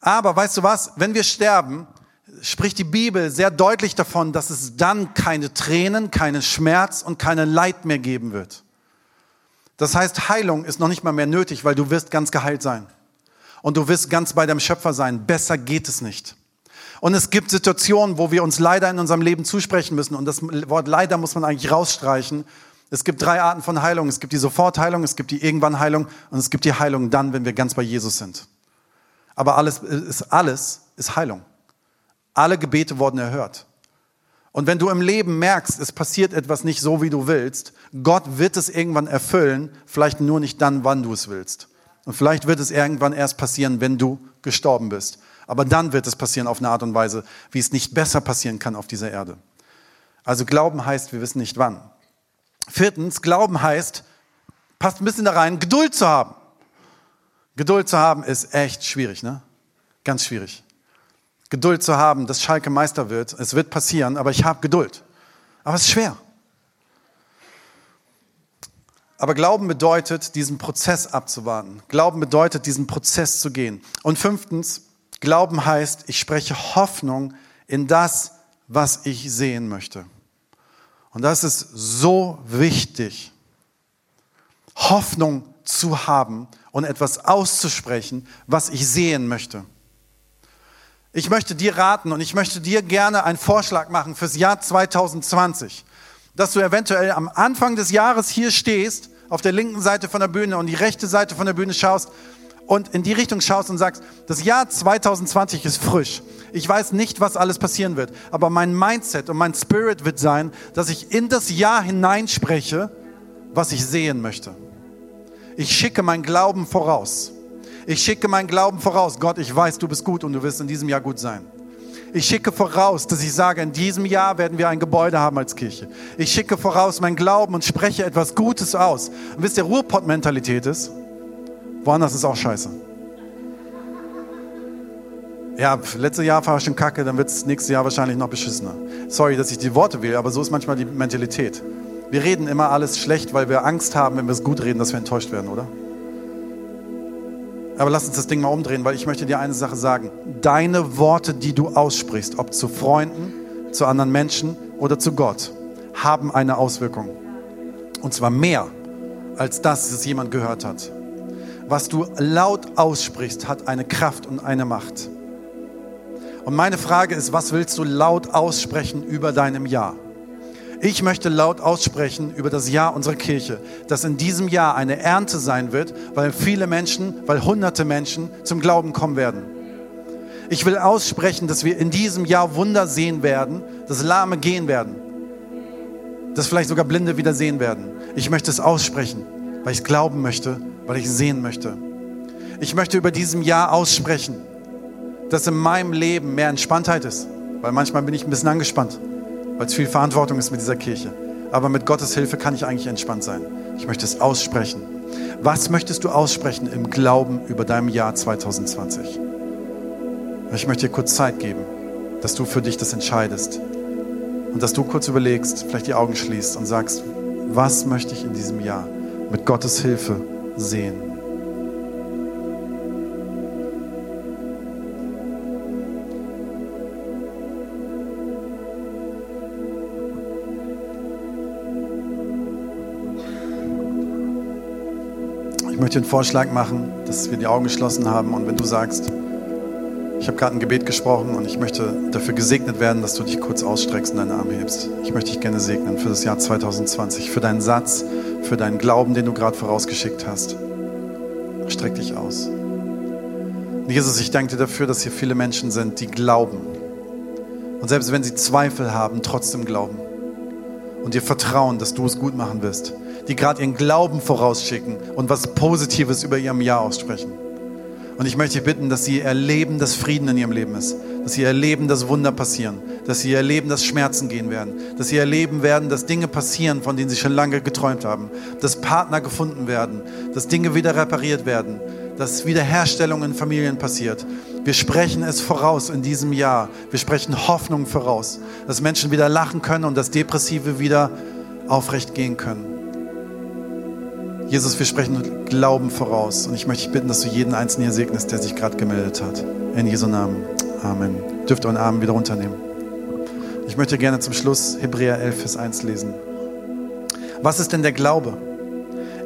Aber weißt du was? Wenn wir sterben, spricht die Bibel sehr deutlich davon, dass es dann keine Tränen, keinen Schmerz und keinen Leid mehr geben wird. Das heißt, Heilung ist noch nicht mal mehr nötig, weil du wirst ganz geheilt sein. Und du wirst ganz bei deinem Schöpfer sein. Besser geht es nicht. Und es gibt Situationen, wo wir uns leider in unserem Leben zusprechen müssen. Und das Wort leider muss man eigentlich rausstreichen. Es gibt drei Arten von Heilung. Es gibt die Sofortheilung, es gibt die irgendwann Heilung und es gibt die Heilung dann, wenn wir ganz bei Jesus sind. Aber alles ist, alles ist Heilung. Alle Gebete wurden erhört. Und wenn du im Leben merkst, es passiert etwas nicht so, wie du willst, Gott wird es irgendwann erfüllen, vielleicht nur nicht dann, wann du es willst. Und vielleicht wird es irgendwann erst passieren, wenn du gestorben bist. Aber dann wird es passieren auf eine Art und Weise, wie es nicht besser passieren kann auf dieser Erde. Also Glauben heißt, wir wissen nicht wann. Viertens, Glauben heißt, passt ein bisschen da rein, Geduld zu haben. Geduld zu haben ist echt schwierig, ne? Ganz schwierig. Geduld zu haben, dass Schalke Meister wird. Es wird passieren, aber ich habe Geduld. Aber es ist schwer. Aber Glauben bedeutet, diesen Prozess abzuwarten. Glauben bedeutet, diesen Prozess zu gehen. Und fünftens, Glauben heißt, ich spreche Hoffnung in das, was ich sehen möchte. Und das ist so wichtig, Hoffnung zu haben und etwas auszusprechen, was ich sehen möchte. Ich möchte dir raten und ich möchte dir gerne einen Vorschlag machen fürs Jahr 2020, dass du eventuell am Anfang des Jahres hier stehst, auf der linken Seite von der Bühne und die rechte Seite von der Bühne schaust und in die Richtung schaust und sagst, das Jahr 2020 ist frisch. Ich weiß nicht, was alles passieren wird, aber mein Mindset und mein Spirit wird sein, dass ich in das Jahr hineinspreche, was ich sehen möchte. Ich schicke mein Glauben voraus. Ich schicke meinen Glauben voraus. Gott, ich weiß, du bist gut und du wirst in diesem Jahr gut sein. Ich schicke voraus, dass ich sage, in diesem Jahr werden wir ein Gebäude haben als Kirche. Ich schicke voraus meinen Glauben und spreche etwas Gutes aus. Und wisst ihr, Ruhrpott-Mentalität ist, woanders ist auch scheiße. Ja, letztes Jahr war schon kacke, dann wird es nächstes Jahr wahrscheinlich noch beschissener. Sorry, dass ich die Worte wähle, aber so ist manchmal die Mentalität. Wir reden immer alles schlecht, weil wir Angst haben, wenn wir es gut reden, dass wir enttäuscht werden, oder? Aber lass uns das Ding mal umdrehen, weil ich möchte dir eine Sache sagen. Deine Worte, die du aussprichst, ob zu Freunden, zu anderen Menschen oder zu Gott haben eine Auswirkung. Und zwar mehr, als das es jemand gehört hat. Was du laut aussprichst, hat eine Kraft und eine Macht. Und meine Frage ist, was willst du laut aussprechen über deinem Jahr? Ich möchte laut aussprechen über das Jahr unserer Kirche, dass in diesem Jahr eine Ernte sein wird, weil viele Menschen, weil hunderte Menschen zum Glauben kommen werden. Ich will aussprechen, dass wir in diesem Jahr Wunder sehen werden, dass Lahme gehen werden, dass vielleicht sogar Blinde wieder sehen werden. Ich möchte es aussprechen, weil ich glauben möchte, weil ich sehen möchte. Ich möchte über diesem Jahr aussprechen, dass in meinem Leben mehr Entspanntheit ist, weil manchmal bin ich ein bisschen angespannt, weil es viel Verantwortung ist mit dieser Kirche. Aber mit Gottes Hilfe kann ich eigentlich entspannt sein. Ich möchte es aussprechen. Was möchtest du aussprechen im Glauben über deinem Jahr 2020? Ich möchte dir kurz Zeit geben, dass du für dich das entscheidest und dass du kurz überlegst, vielleicht die Augen schließt und sagst, was möchte ich in diesem Jahr mit Gottes Hilfe sehen? Möchte einen Vorschlag machen, dass wir die Augen geschlossen haben und wenn du sagst, ich habe gerade ein Gebet gesprochen und ich möchte dafür gesegnet werden, dass du dich kurz ausstreckst und deinen Arm hebst. Ich möchte dich gerne segnen für das Jahr 2020, für deinen Satz, für deinen Glauben, den du gerade vorausgeschickt hast. Streck dich aus. Und Jesus, ich danke dir dafür, dass hier viele Menschen sind, die glauben. Und selbst wenn sie Zweifel haben, trotzdem glauben. Und dir vertrauen, dass du es gut machen wirst. Die gerade ihren Glauben vorausschicken und was Positives über ihrem Jahr aussprechen. Und ich möchte bitten, dass sie erleben, dass Frieden in ihrem Leben ist. Dass sie erleben, dass Wunder passieren. Dass sie erleben, dass Schmerzen gehen werden. Dass sie erleben werden, dass Dinge passieren, von denen sie schon lange geträumt haben. Dass Partner gefunden werden. Dass Dinge wieder repariert werden. Dass Wiederherstellung in Familien passiert. Wir sprechen es voraus in diesem Jahr. Wir sprechen Hoffnung voraus. Dass Menschen wieder lachen können und dass Depressive wieder aufrecht gehen können. Jesus, wir sprechen Glauben voraus. Und ich möchte dich bitten, dass du jeden Einzelnen hier segnest, der sich gerade gemeldet hat. In Jesu Namen. Amen. Dürft euren Arm wieder runternehmen. Ich möchte gerne zum Schluss Hebräer 11, Vers 1 lesen. Was ist denn der Glaube?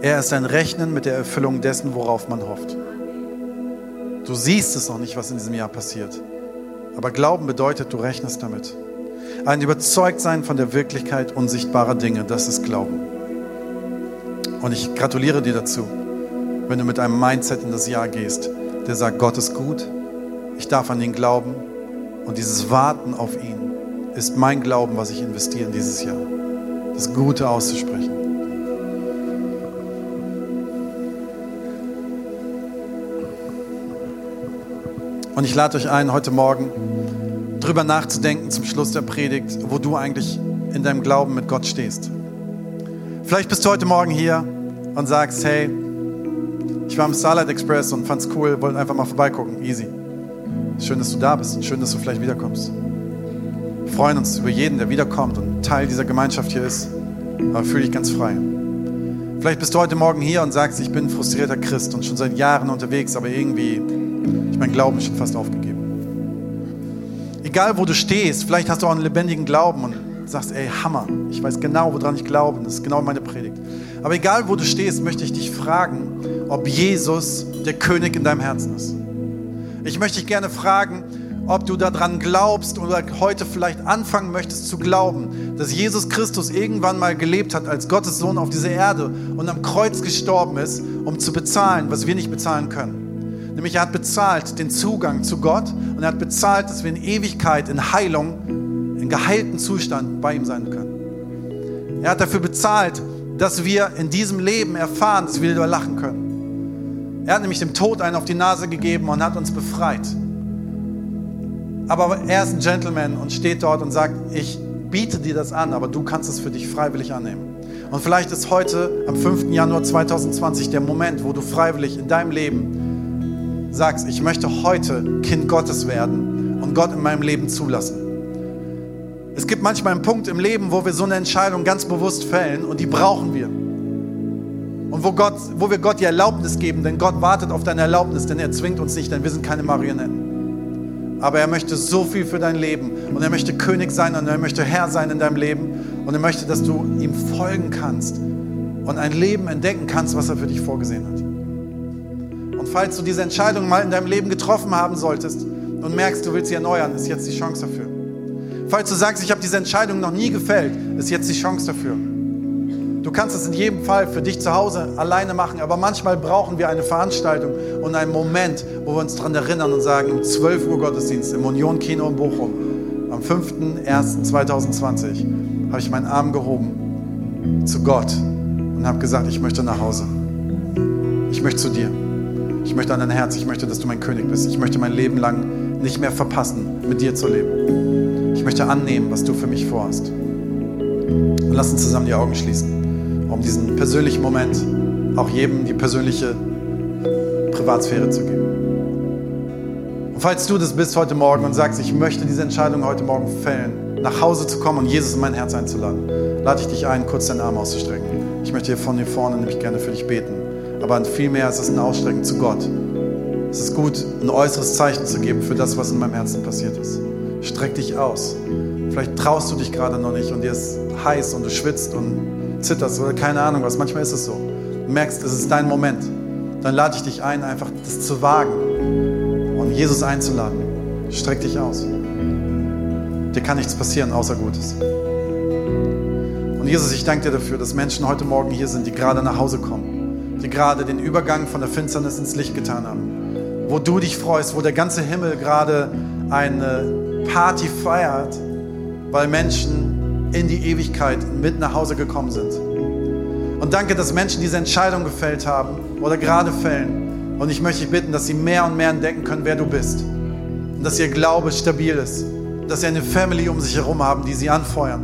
Er ist ein Rechnen mit der Erfüllung dessen, worauf man hofft. Du siehst es noch nicht, was in diesem Jahr passiert. Aber Glauben bedeutet, du rechnest damit. Ein Überzeugtsein von der Wirklichkeit unsichtbarer Dinge, das ist Glauben. Und ich gratuliere dir dazu, wenn du mit einem Mindset in das Jahr gehst, der sagt, Gott ist gut, ich darf an ihn glauben und dieses Warten auf ihn ist mein Glauben, was ich investiere in dieses Jahr. Das Gute auszusprechen. Und ich lade euch ein, heute Morgen drüber nachzudenken zum Schluss der Predigt, wo du eigentlich in deinem Glauben mit Gott stehst. Vielleicht bist du heute Morgen hier und sagst, hey, ich war im Starlight Express und fand's cool, wollte einfach mal vorbeigucken. Easy. Schön, dass du da bist. Schön, dass du vielleicht wiederkommst. Wir freuen uns über jeden, der wiederkommt und Teil dieser Gemeinschaft hier ist. Aber fühle dich ganz frei. Vielleicht bist du heute Morgen hier und sagst, ich bin ein frustrierter Christ und schon seit Jahren unterwegs, aber irgendwie ich mein Glauben schon fast aufgegeben. Egal wo du stehst, vielleicht hast du auch einen lebendigen Glauben und sagst, ey, Hammer, ich weiß genau, woran ich glaube, das ist genau meine Predigt. Aber egal, wo du stehst, möchte ich dich fragen, ob Jesus der König in deinem Herzen ist. Ich möchte dich gerne fragen, ob du daran glaubst oder heute vielleicht anfangen möchtest zu glauben, dass Jesus Christus irgendwann mal gelebt hat als Gottes Sohn auf dieser Erde und am Kreuz gestorben ist, um zu bezahlen, was wir nicht bezahlen können. Nämlich er hat bezahlt den Zugang zu Gott und er hat bezahlt, dass wir in Ewigkeit, in Heilung, in geheilten Zustand bei ihm sein können. Er hat dafür bezahlt, dass wir in diesem Leben erfahren, dass wir wieder lachen können. Er hat nämlich dem Tod einen auf die Nase gegeben und hat uns befreit. Aber er ist ein Gentleman und steht dort und sagt, ich biete dir das an, aber du kannst es für dich freiwillig annehmen. Und vielleicht ist heute, am 5. Januar 2020, der Moment, wo du freiwillig in deinem Leben sagst, ich möchte heute Kind Gottes werden und Gott in meinem Leben zulassen. Es gibt manchmal einen Punkt im Leben, wo wir so eine Entscheidung ganz bewusst fällen und die brauchen wir. Und wo, Gott, wo wir Gott die Erlaubnis geben, denn Gott wartet auf deine Erlaubnis, denn er zwingt uns nicht, denn wir sind keine Marionetten. Aber er möchte so viel für dein Leben. Und er möchte König sein und er möchte Herr sein in deinem Leben. Und er möchte, dass du ihm folgen kannst und ein Leben entdecken kannst, was er für dich vorgesehen hat. Und falls du diese Entscheidung mal in deinem Leben getroffen haben solltest und merkst, du willst sie erneuern, ist jetzt die Chance dafür. Falls du sagst, ich habe diese Entscheidung noch nie gefällt, ist jetzt die Chance dafür. Du kannst es in jedem Fall für dich zu Hause alleine machen, aber manchmal brauchen wir eine Veranstaltung und einen Moment, wo wir uns daran erinnern und sagen, um 12 Uhr Gottesdienst im Union Kino in Bochum, am 5.01.2020, habe ich meinen Arm gehoben zu Gott und habe gesagt, ich möchte nach Hause. Ich möchte zu dir. Ich möchte an dein Herz. Ich möchte, dass du mein König bist. Ich möchte mein Leben lang nicht mehr verpassen, mit dir zu leben. Ich möchte annehmen, was du für mich vorhast. Und lass uns zusammen die Augen schließen um diesen persönlichen Moment auch jedem die persönliche Privatsphäre zu geben. Und falls du das bist heute Morgen und sagst, ich möchte diese Entscheidung heute Morgen fällen, nach Hause zu kommen und Jesus in mein Herz einzuladen, lade ich dich ein, kurz deinen Arm auszustrecken. Ich möchte hier von hier vorne nämlich gerne für dich beten. Aber vielmehr ist es ein Ausstrecken zu Gott. Es ist gut, ein äußeres Zeichen zu geben für das, was in meinem Herzen passiert ist. Streck dich aus. Vielleicht traust du dich gerade noch nicht und dir ist heiß und du schwitzt und zitterst oder keine Ahnung was. Manchmal ist es so. Du merkst, es ist dein Moment. Dann lade ich dich ein, einfach das zu wagen und Jesus einzuladen. Streck dich aus. Dir kann nichts passieren, außer Gutes. Und Jesus, ich danke dir dafür, dass Menschen heute Morgen hier sind, die gerade nach Hause kommen, die gerade den Übergang von der Finsternis ins Licht getan haben, wo du dich freust, wo der ganze Himmel gerade eine Party feiert, weil Menschen in die Ewigkeit mit nach Hause gekommen sind. Und danke, dass Menschen diese Entscheidung gefällt haben oder gerade fällen. Und ich möchte dich bitten, dass sie mehr und mehr entdecken können, wer du bist. Und dass ihr Glaube stabil ist. Dass sie eine Family um sich herum haben, die sie anfeuern.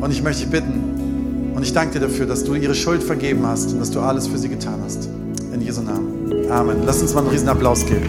Und ich möchte dich bitten und ich danke dir dafür, dass du ihre Schuld vergeben hast und dass du alles für sie getan hast. In Jesu Namen. Amen. Lass uns mal einen riesen Applaus geben.